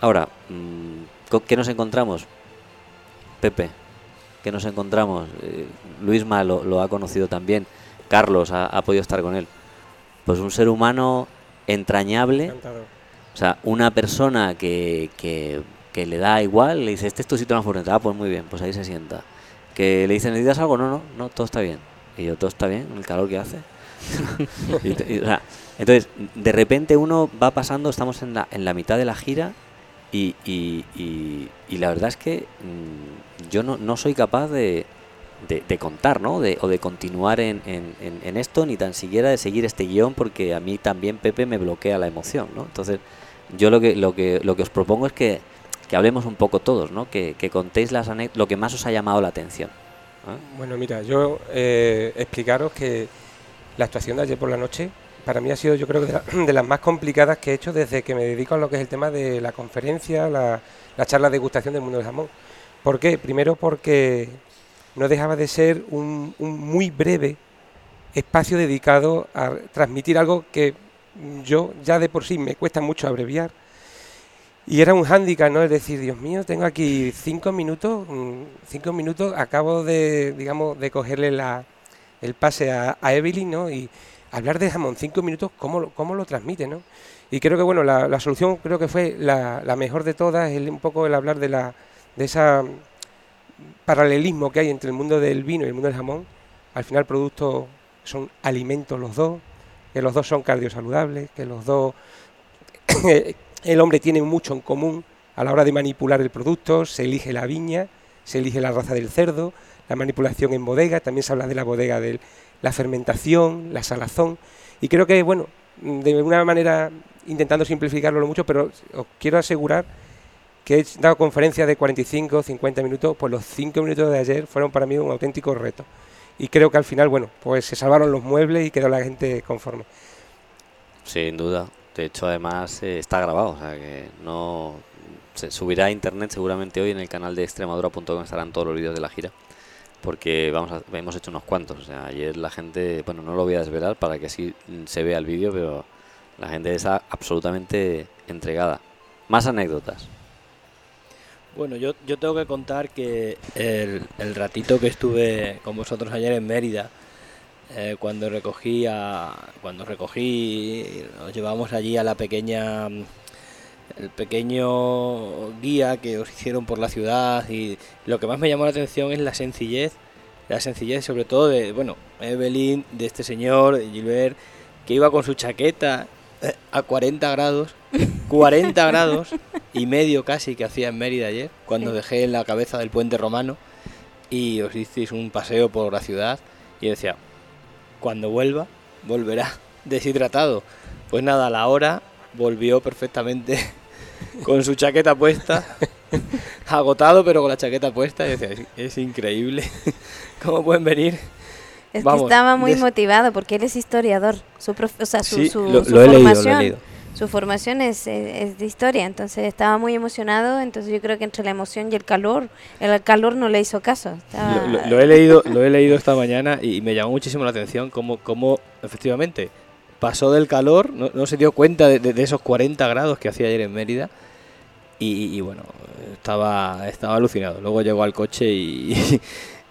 Ahora, mm, ¿co- ¿qué nos encontramos? Pepe, ¿qué nos encontramos? Eh, Luisma lo, lo ha conocido también. Carlos ha, ha podido estar con él. Pues un ser humano entrañable. Encantador. O sea, una persona que, que, que le da igual, le dice, este es tu sitio en la furgoneta, ah, pues muy bien, pues ahí se sienta. Que le dice, ¿necesitas algo? No, no, no, todo está bien. Y yo, todo está bien, el calor que hace. <laughs> Entonces, de repente uno va pasando, estamos en la, en la mitad de la gira y, y, la verdad es que mm, yo no, no soy capaz de, de, contar, ¿no? De, o de continuar en, en- en- esto, ni tan siquiera de seguir este guion, porque a mí también Pepe me bloquea la emoción, ¿no? Entonces, yo lo que, lo que, lo que os propongo es que, que hablemos un poco todos, ¿no? Que, que contéis las lo que más os ha llamado la atención. Bueno, mira, yo eh, explicaros que la actuación de ayer por la noche para mí ha sido yo creo de, la- <clears throat> de las más complicadas que he hecho desde que me dedico a lo que es el tema de la conferencia, la, la charla de degustación del mundo del jamón. ¿Por qué? Primero porque no dejaba de ser un, un muy breve espacio dedicado a transmitir algo que yo ya de por sí me cuesta mucho abreviar. Y era un hándicap, ¿no? Es decir, Dios mío, tengo aquí cinco minutos, mm, cinco minutos, acabo de, digamos, de cogerle la, el pase a, a Evelyn, ¿no? Y hablar de jamón cinco minutos, ¿cómo, cómo lo transmite, ¿no? Y creo que, bueno, la, la solución creo que fue la, la mejor de todas, el, un poco el hablar de la de esa paralelismo que hay entre el mundo del vino y el mundo del jamón. Al final, productos son alimentos los dos, que los dos son cardiosaludables, que los dos <coughs> el hombre tiene mucho en común a la hora de manipular el producto, se elige la viña, se elige la raza del cerdo, la manipulación en bodega, también se habla de la bodega de la fermentación, la salazón, y creo que, bueno, de alguna manera intentando simplificarlo lo mucho, pero os quiero asegurar que he dado conferencias de 45, 50 minutos, pues los 5 minutos de ayer fueron para mí un auténtico reto. Y creo que al final, bueno, pues se salvaron los muebles y quedó la gente conforme. Sin duda. De hecho, además eh, está grabado, o sea que no se subirá a internet seguramente hoy en el canal de extremadura.com estarán todos los vídeos de la gira. Porque vamos hemos hecho unos cuantos. Ayer la gente, bueno, no lo voy a desvelar para que mm, se vea el vídeo, pero la gente está absolutamente entregada. Más anécdotas. Bueno, yo, yo tengo que contar que el ratito que estuve con vosotros ayer en Mérida, eh, cuando recogí a, cuando recogí, nos llevamos allí a la pequeña mm, el pequeño guía que os hicieron por la ciudad y lo que más me llamó la atención es la sencillez, la sencillez sobre todo de, bueno, Evelyn, de este señor, de Gilbert, que iba con su chaqueta eh, a 40 grados, <laughs> 40 grados y medio casi que hacía en Mérida ayer, cuando dejé en la cabeza del puente romano y os hicisteis un paseo por la ciudad y decía, cuando vuelva, volverá <laughs> deshidratado. Pues nada, a la hora volvió perfectamente <laughs> con su chaqueta puesta, <laughs> agotado pero con la chaqueta puesta y decía, es, es increíble cómo pueden venir. Es Vamos, que estaba muy des- motivado porque él es historiador. Su prof- o sea, su, Sí, su- lo, su lo he leído, lo he formación, leído. Su formación es, eh, es de historia, entonces estaba muy emocionado. Entonces yo creo que entre la emoción y el calor, el calor no le hizo caso. estaba- Lo, lo- lo he leído, lo he leído esta mañana y me llamó muchísimo la atención cómo, cómo efectivamente pasó del calor, no, no se dio cuenta de, de- de esos 40 grados que hacía ayer en Mérida y, y bueno, estaba, estaba alucinado. Luego llegó al coche y,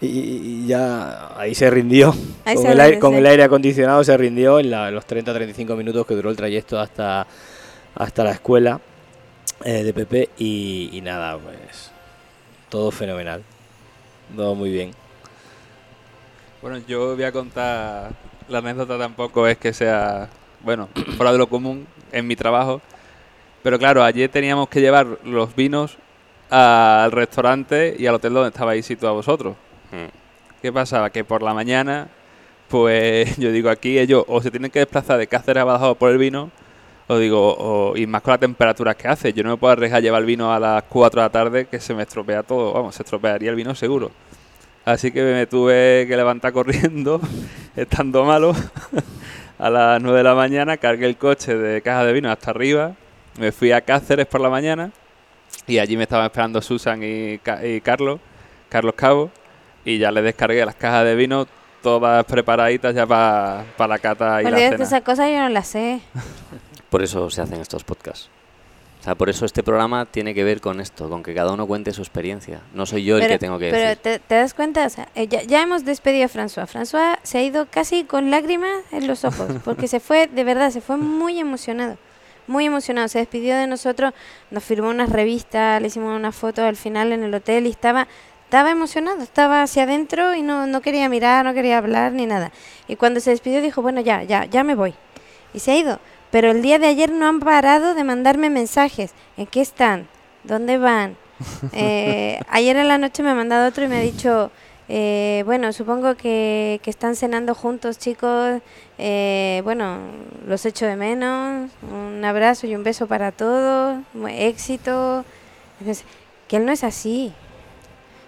y- y ya ahí se rindió. Ahí con, se el aire, rindió, con sí. el aire acondicionado se rindió en la- los 30-35 minutos que duró el trayecto hasta, hasta la escuela eh, de Pepe y, y nada, pues todo fenomenal. Todo muy bien. Bueno, yo voy a contar la anécdota tampoco es que sea, bueno, <coughs> fuera de lo común en mi trabajo. Pero claro, ayer teníamos que llevar los vinos al restaurante y al hotel donde estabais situados vosotros. Mm. ¿Qué pasaba? Que por la mañana, pues <laughs> yo digo aquí ellos o se tienen que desplazar de Cáceres a Badajoz por el vino, o digo, y más con las temperaturas que hace. Yo no me puedo arriesgar a llevar el vino a las 4 de la tarde que se me estropea todo, vamos, se estropearía el vino seguro. Así que me tuve que levantar corriendo, <laughs> estando malo, <laughs> a las 9 de la mañana, cargué el coche de caja de vino hasta arriba, me fui a Cáceres por la mañana y allí me estaban esperando Susan y Carlos, Carlos Cabo, y ya les descargué las cajas de vino todas preparaditas ya para la cata y Por la Dios, cena. que esa cosa yo no la sé. <laughs> Por eso se hacen estos podcasts. O sea, por eso este programa tiene que ver con esto, con que cada uno cuente su experiencia. No soy yo el pero que tengo que pero decir. te, te das cuenta, o sea, eh, ya, ya hemos despedido a François. François se ha ido casi con lágrimas en los ojos, <laughs> porque se fue, de verdad, se fue muy emocionado. Muy emocionado, se despidió de nosotros, nos firmó unas revistas, le hicimos una foto al final en el hotel y estaba, estaba emocionado, estaba hacia adentro y no, no quería mirar, no quería hablar ni nada. Y cuando se despidió dijo, bueno, ya, ya, ya me voy. Y se ha ido. Pero el día de ayer no han parado de mandarme mensajes. ¿En qué están? ¿Dónde van? <laughs> Eh, ayer en la noche me ha mandado otro y me ha dicho, eh, bueno, supongo que, que están cenando juntos, chicos. Eh, bueno, los echo de menos. Un abrazo y un beso para todos. Éxito. Entonces, que él no es así.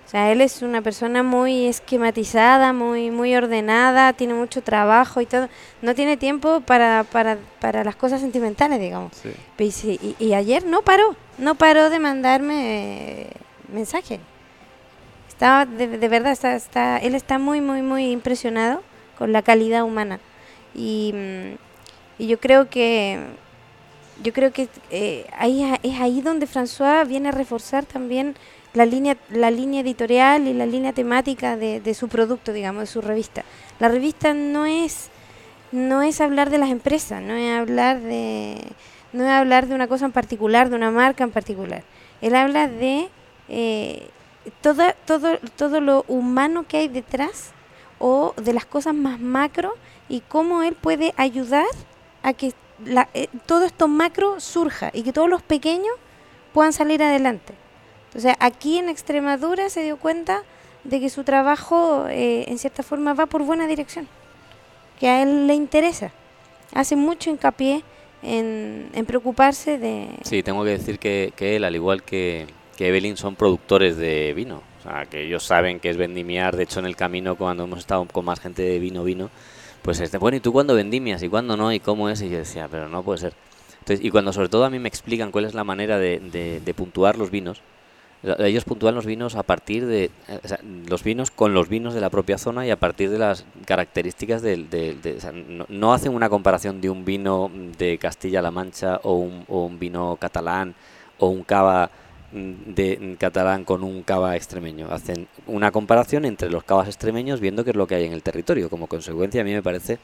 O sea, él es una persona muy esquematizada, muy, muy ordenada, tiene mucho trabajo y todo. No tiene tiempo para, para, para las cosas sentimentales, digamos. Sí. Y, ayer no paró, no paró de mandarme eh, mensaje. Estaba, de, de verdad, está, está, él está muy, muy, muy impresionado con la calidad humana. Y, mm, y yo creo que, yo creo que eh, ahí, es ahí donde François viene a reforzar también la línea, la línea editorial y la línea temática de, de su producto, digamos, de su revista. La revista no es no es hablar de las empresas, no es hablar de no es hablar de una cosa en particular, de una marca en particular. Él habla de eh, toda, todo, todo lo humano que hay detrás o de las cosas más macro y cómo él puede ayudar a que la- eh, todo esto macro surja y que todos los pequeños puedan salir adelante. Entonces, aquí en Extremadura se dio cuenta de que su trabajo, eh, en cierta forma, va por buena dirección, que a él le interesa. Hace mucho hincapié en, en preocuparse de... Sí, tengo que decir que, que él, al igual que, que Evelyn, son productores de vino. O sea, que ellos saben que es vendimiar. De hecho, en el camino, cuando hemos estado con más gente de vino, vino, pues este, bueno, ¿y tú cuándo vendimias? ¿Y cuándo no? ¿Y cómo es? Y yo decía, pero no puede ser. Entonces, y cuando sobre todo a mí me explican cuál es la manera de, de- de puntuar los vinos, ellos puntúan los vinos a partir de eh, los vinos con los vinos de la propia zona y a partir de las características del, de, no, no hacen una comparación de un vino de Castilla-La Mancha o un, o un vino catalán o un cava mm, de mm, catalán con un cava extremeño. Hacen una comparación entre los cavas extremeños viendo qué es lo que hay en el territorio. Como consecuencia, a mí me parece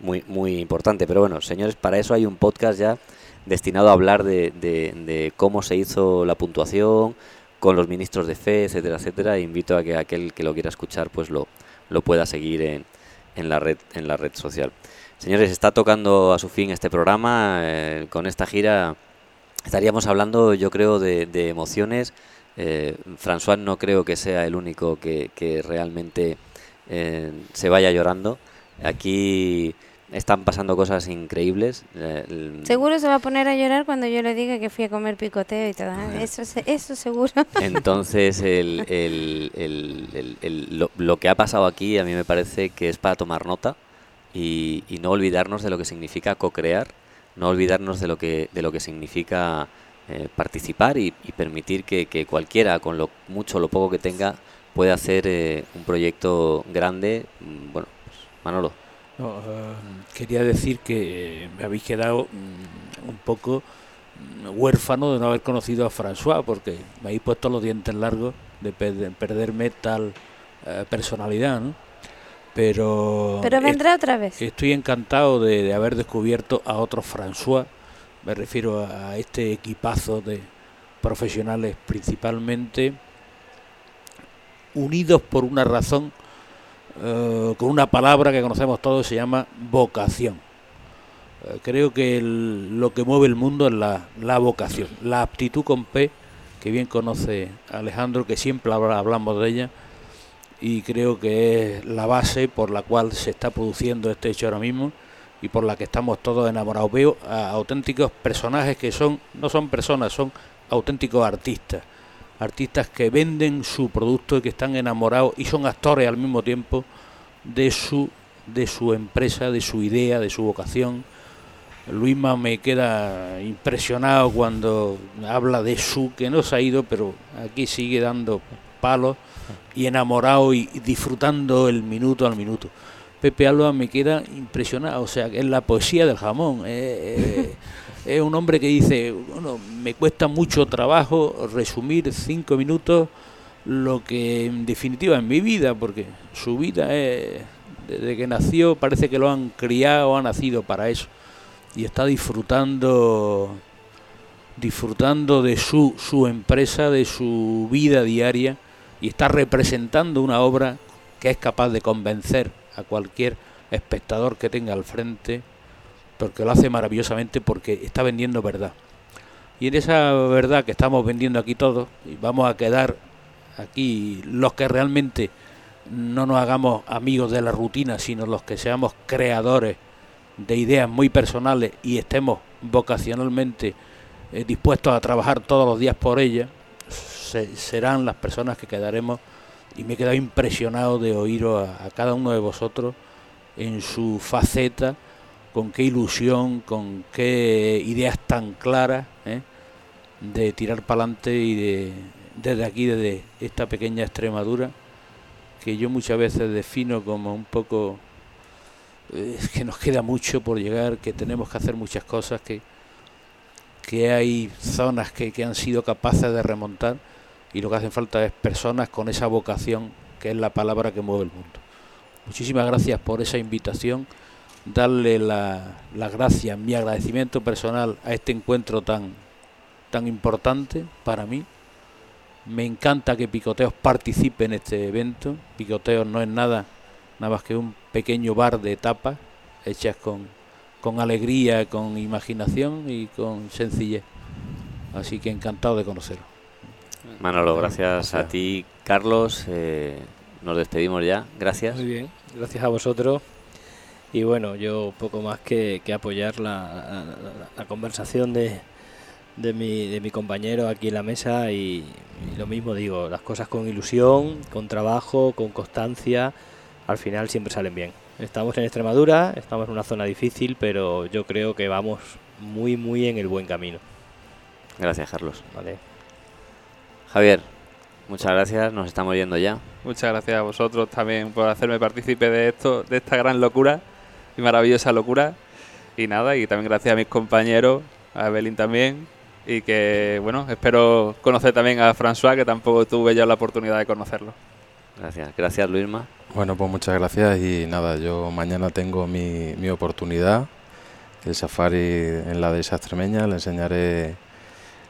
muy, muy importante. Pero bueno, señores, para eso hay un podcast ya destinado a hablar de- de cómo se hizo la puntuación con los ministros de fe, etcétera, etcétera. E invito a que aquel que lo quiera escuchar pues lo, lo pueda seguir en, en la red en la red social. Señores, está tocando a su fin este programa. eh, con esta gira estaríamos hablando, yo creo, de, emociones. Eh, François no creo que sea el único que, que realmente eh, se vaya llorando. Aquí están pasando cosas increíbles. eh, Seguro se va a poner a llorar cuando yo le diga que fui a comer picoteo y todo. ¿eh? Eso, eso seguro. <laughs> Entonces, el, lo, lo que ha pasado aquí a mí me parece que es para tomar nota y, y no olvidarnos de lo que significa co-crear, no olvidarnos de lo que, de lo que significa eh, participar y, y permitir que, que cualquiera, con lo mucho o lo poco que tenga, pueda hacer eh, un proyecto grande. Mm, Bueno, pues, Manolo. No, eh, quería decir que eh, me habéis quedado mm, un poco mm, huérfano de no haber conocido a François, porque me habéis puesto los dientes largos de per- perderme tal eh, personalidad, ¿no? Pero, Pero vendrá otra vez. estoy encantado de, de haber descubierto a otro François, me refiero a, a este equipazo de profesionales principalmente unidos por una razón eh, con una palabra que conocemos todos, se llama vocación. Eh, creo que el- lo que mueve el mundo es la, la vocación, la aptitud con P, que bien conoce Alejandro, que siempre habla- hablamos de ella, y creo que es la base por la cual se está produciendo este hecho ahora mismo y por la que estamos todos enamorados. Veo auténticos personajes que son, no son personas, son auténticos artistas artistas que venden su producto y que están enamorados y son actores al mismo tiempo de su de su empresa, de su idea, de su vocación. Luisma me queda impresionado cuando habla de su que no se ha ido, pero aquí sigue dando palos y enamorado y, disfrutando el minuto al minuto. Pepe Alba me queda impresionado, o sea, que es la poesía del jamón. eh, eh, <laughs> es un hombre que dice, bueno, me cuesta mucho trabajo resumir cinco minutos lo que en definitiva en mi vida, porque su vida es, desde que nació parece que lo han criado, ha nacido para eso, y está disfrutando, disfrutando de su, su empresa, de su vida diaria, y está representando una obra que es capaz de convencer a cualquier espectador que tenga al frente porque lo hace maravillosamente porque está vendiendo verdad. Y en esa verdad que estamos vendiendo aquí todos, y vamos a quedar aquí los que realmente no nos hagamos amigos de la rutina, sino los que seamos creadores de ideas muy personales y estemos vocacionalmente eh, dispuestos a trabajar todos los días por ellas, se- serán las personas que quedaremos y me he quedado impresionado de oíros a, a cada uno de vosotros en su faceta, con qué ilusión, con qué ideas tan claras ¿eh? de tirar para adelante y de, desde aquí, desde esta pequeña Extremadura, que yo muchas veces defino como un poco eh, que nos queda mucho por llegar, que tenemos que hacer muchas cosas, que, que hay zonas que, que han sido capaces de remontar y lo que hacen falta es personas con esa vocación que es la palabra que mueve el mundo. Muchísimas gracias por esa invitación, darle la, la gracia, mi agradecimiento personal a este encuentro tan, tan importante para mí. Me encanta que Picoteos participe en este evento. Picoteos no es nada, nada más que un pequeño bar de tapas hechas con, con alegría, con imaginación y con sencillez. Así que encantado de conocerlo. Manolo, gracias a ti, Carlos. eh, nos despedimos ya. Gracias. Muy bien, gracias a vosotros. Y bueno, yo poco más que, que apoyar la, la- conversación de, de, mi, de mi compañero aquí en la mesa y, y lo mismo digo, las cosas con ilusión, con trabajo, con constancia, al final siempre salen bien. Estamos en Extremadura, estamos en una zona difícil, pero yo creo que vamos muy, muy en el buen camino. Gracias, Carlos. ¿vale? Javier, muchas gracias. Nos estamos yendo ya. Muchas gracias a vosotros también por hacerme partícipe de esto, de esta gran locura y maravillosa locura. Y nada, y también gracias a mis compañeros, a Evelyn también. Y que, bueno, espero conocer también a François, que tampoco tuve ya la oportunidad de conocerlo. Gracias, gracias Luisma. Bueno, pues muchas gracias y nada, yo mañana tengo mi, mi oportunidad, el safari en la de extremeña, le enseñaré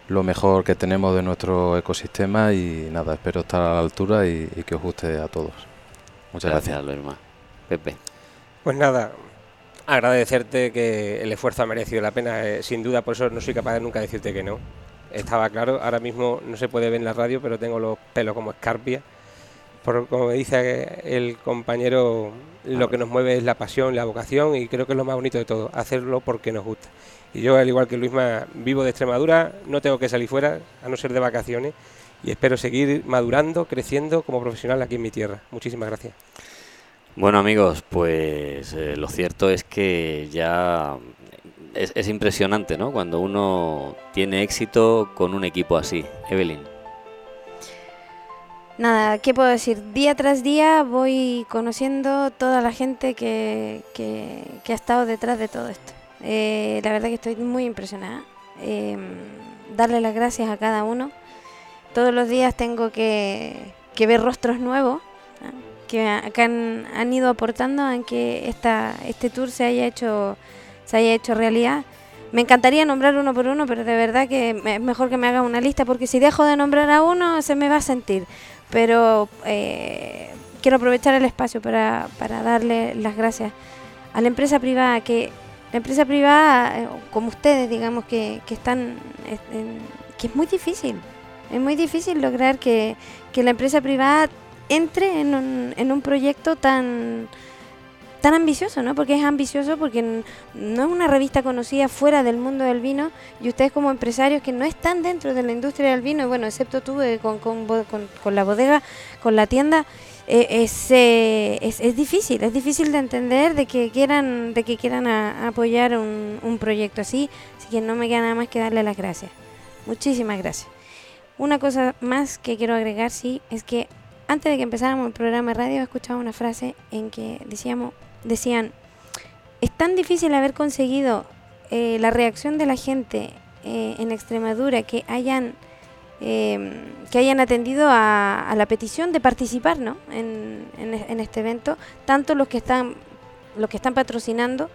lo mejor que tenemos de nuestro ecosistema y nada, espero estar a la altura y, y que os guste a todos. Muchas gracias. Gracias Luisma. Pepe. Pues nada, agradecerte que el esfuerzo ha merecido la pena, eh, sin duda, por eso no soy capaz de nunca decirte que no. Estaba claro, ahora mismo no se puede ver en la radio, pero tengo los pelos como escarpia. Por, como dice el compañero, lo que nos mueve es la pasión, la vocación y creo que es lo más bonito de todo, hacerlo porque nos gusta. Y yo, al igual que Luisma, vivo de Extremadura, no tengo que salir fuera, a no ser de vacaciones, y espero seguir madurando, creciendo como profesional aquí en mi tierra. Muchísimas gracias. Bueno amigos, pues eh, lo cierto es que ya es, es impresionante, ¿no? Cuando uno tiene éxito con un equipo así. Evelyn. Nada, ¿qué puedo decir? Día tras día voy conociendo toda la gente que, que- ha estado detrás de todo esto. Eh, la verdad que estoy muy impresionada. Eh, darle las gracias a cada uno. Todos los días tengo que, que ver rostros nuevos. Que, ha- que han, han ido aportando a que esta, este tour se haya hecho se haya hecho realidad. Me encantaría nombrar uno por uno, pero de verdad que es mejor que me haga una lista porque si dejo de nombrar a uno se me va a sentir. Pero eh, quiero aprovechar el espacio para, para darle las gracias a la empresa privada, que la empresa privada, eh, como ustedes, digamos, que, que están, en- que es muy difícil, es muy difícil lograr que, que la empresa privada entre en un, en un proyecto tan tan ambicioso, ¿no? Porque es ambicioso porque no es una revista conocida fuera del mundo del vino y ustedes como empresarios que no están dentro de la industria del vino, bueno, excepto tú eh, con, con- con la bodega, con la tienda, eh, es, eh, es, es difícil, es difícil de entender de que quieran, de que quieran a- apoyar un, un proyecto así, así que no me queda nada más que darle las gracias. Muchísimas gracias. Una cosa más que quiero agregar, sí, es que antes de que empezáramos el programa de radio, escuchaba una frase en que decíamos, decían, es tan difícil haber conseguido eh, la reacción de la gente eh, en Extremadura que hayan eh, que hayan atendido a, la petición de participar ¿no? en, este evento, tanto los que están los que están patrocinando,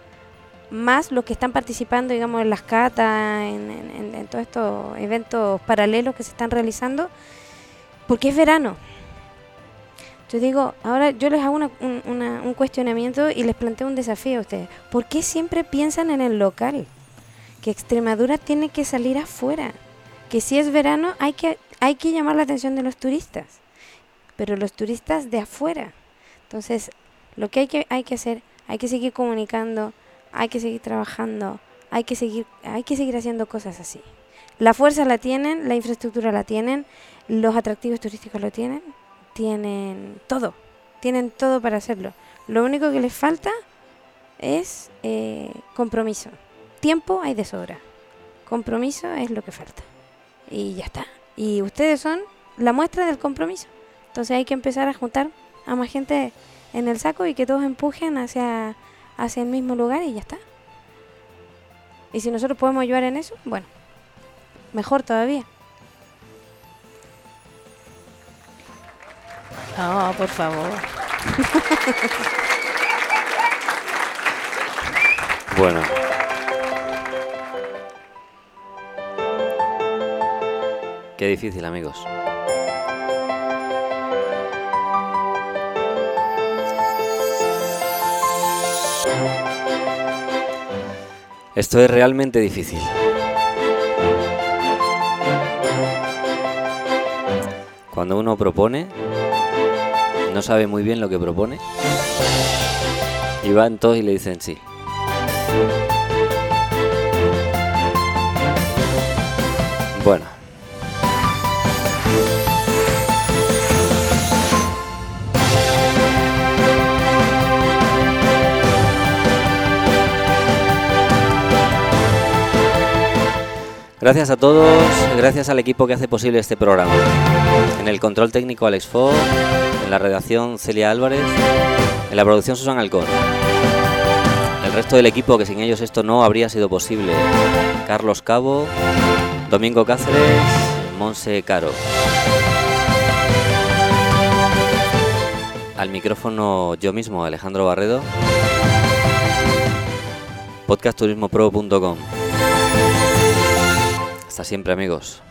más los que están participando, digamos, en las catas, en todos estos eventos paralelos que se están realizando, porque es verano. Yo digo, ahora yo les hago una- un, una- un cuestionamiento y les planteo un desafío a ustedes. ¿Por qué siempre piensan en el local? Que Extremadura tiene que salir afuera. Que si es verano hay que, hay que llamar la atención de los turistas. Pero los turistas de afuera. Entonces, lo que hay que, hay que hacer, hay que seguir comunicando, hay que seguir trabajando, hay que seguir, hay que seguir haciendo cosas así. La fuerza la tienen, la infraestructura la tienen, los atractivos turísticos lo tienen, tienen todo, tienen todo para hacerlo. Lo único que les falta es eh, compromiso. Tiempo hay de sobra. Compromiso es lo que falta. Y ya está. Y ustedes son la muestra del compromiso. Entonces hay que empezar a juntar a más gente en el saco y que todos empujen hacia, hacia el mismo lugar y ya está. Y si nosotros podemos ayudar en eso, bueno, mejor todavía. No, por favor. Bueno. Qué difícil, amigos. Esto es realmente difícil. Cuando uno propone, no sabe muy bien lo que propone, y van todos y le dicen sí. Bueno. Gracias a todos, gracias al equipo que hace posible este programa. En el control técnico Alex Fo, en la redacción Celia Álvarez, en la producción Susan Alcón. El resto del equipo que sin ellos esto no habría sido posible. Carlos Cabo, Domingo Cáceres, Monse Caro. Al micrófono yo mismo, Alejandro Barredo. podcastturismopro.com. Hasta siempre amigos.